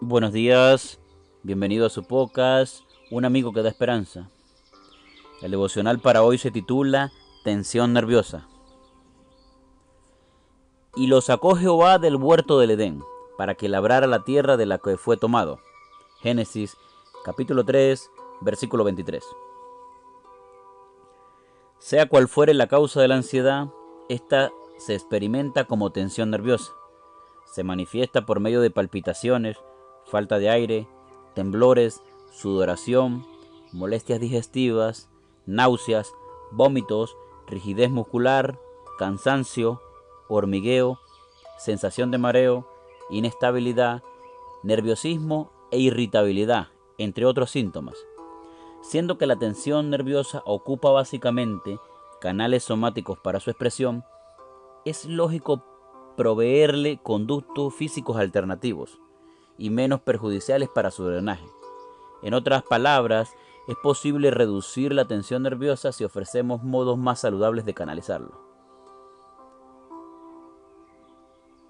Buenos días, bienvenido a su podcast, Un amigo que da esperanza. El devocional para hoy se titula Tensión nerviosa. Y lo sacó Jehová del huerto del Edén, para que labrara la tierra de la que fue tomado. Génesis capítulo 3, versículo 23. Sea cual fuere la causa de la ansiedad, esta se experimenta como tensión nerviosa. Se manifiesta por medio de palpitaciones, falta de aire, temblores, sudoración, molestias digestivas, náuseas, vómitos, rigidez muscular, cansancio, hormigueo, sensación de mareo, inestabilidad, nerviosismo e irritabilidad, entre otros síntomas. Siendo que la tensión nerviosa ocupa básicamente canales somáticos para su expresión, es lógico proveerle conductos físicos alternativos y menos perjudiciales para su drenaje. En otras palabras, es posible reducir la tensión nerviosa si ofrecemos modos más saludables de canalizarlo.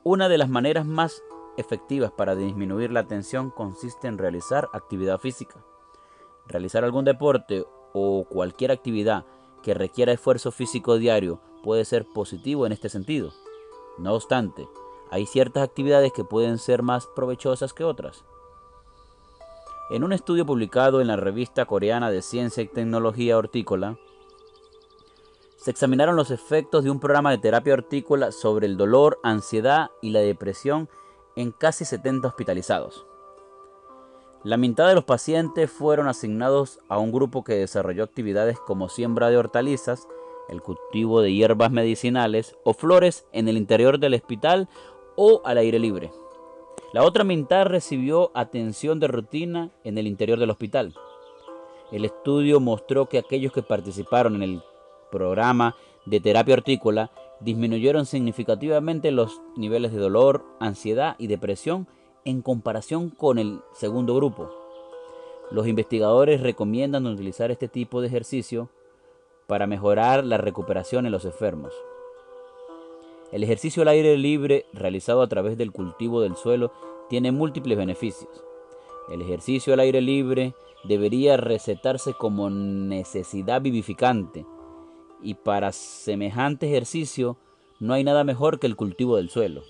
Una de las maneras más efectivas para disminuir la tensión consiste en realizar actividad física. Realizar algún deporte o cualquier actividad que requiera esfuerzo físico diario puede ser positivo en este sentido. No obstante, hay ciertas actividades que pueden ser más provechosas que otras. En un estudio publicado en la revista coreana de Ciencia y Tecnología Hortícola, se examinaron los efectos de un programa de terapia hortícola sobre el dolor, ansiedad y la depresión en casi 70 hospitalizados. La mitad de los pacientes fueron asignados a un grupo que desarrolló actividades como siembra de hortalizas, el cultivo de hierbas medicinales o flores en el interior del hospital o al aire libre. La otra mitad recibió atención de rutina en el interior del hospital. El estudio mostró que aquellos que participaron en el programa de terapia hortícola disminuyeron significativamente los niveles de dolor, ansiedad y depresión en comparación con el segundo grupo. Los investigadores recomiendan utilizar este tipo de ejercicio para mejorar la recuperación en los enfermos. El ejercicio al aire libre realizado a través del cultivo del suelo tiene múltiples beneficios. El ejercicio al aire libre debería recetarse como necesidad vivificante y para semejante ejercicio no hay nada mejor que el cultivo del suelo.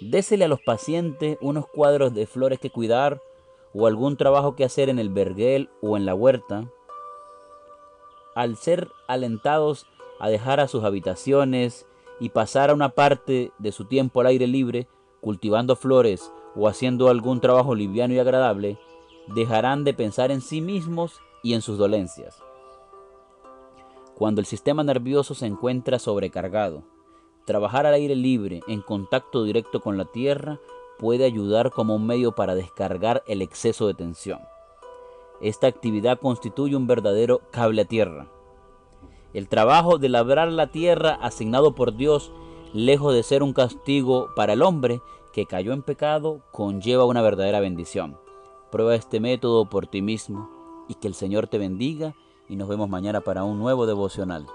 Désele a los pacientes unos cuadros de flores que cuidar o algún trabajo que hacer en el vergel o en la huerta. Al ser alentados a dejar a sus habitaciones y pasar a una parte de su tiempo al aire libre, cultivando flores o haciendo algún trabajo liviano y agradable, dejarán de pensar en sí mismos y en sus dolencias. Cuando el sistema nervioso se encuentra sobrecargado, trabajar al aire libre en contacto directo con la tierra puede ayudar como un medio para descargar el exceso de tensión. Esta actividad constituye un verdadero cable a tierra el trabajo de labrar la tierra asignado por Dios, lejos de ser un castigo para el hombre que cayó en pecado, conlleva una verdadera bendición. Prueba este método por ti mismo y que el Señor te bendiga y nos vemos mañana para un nuevo devocional.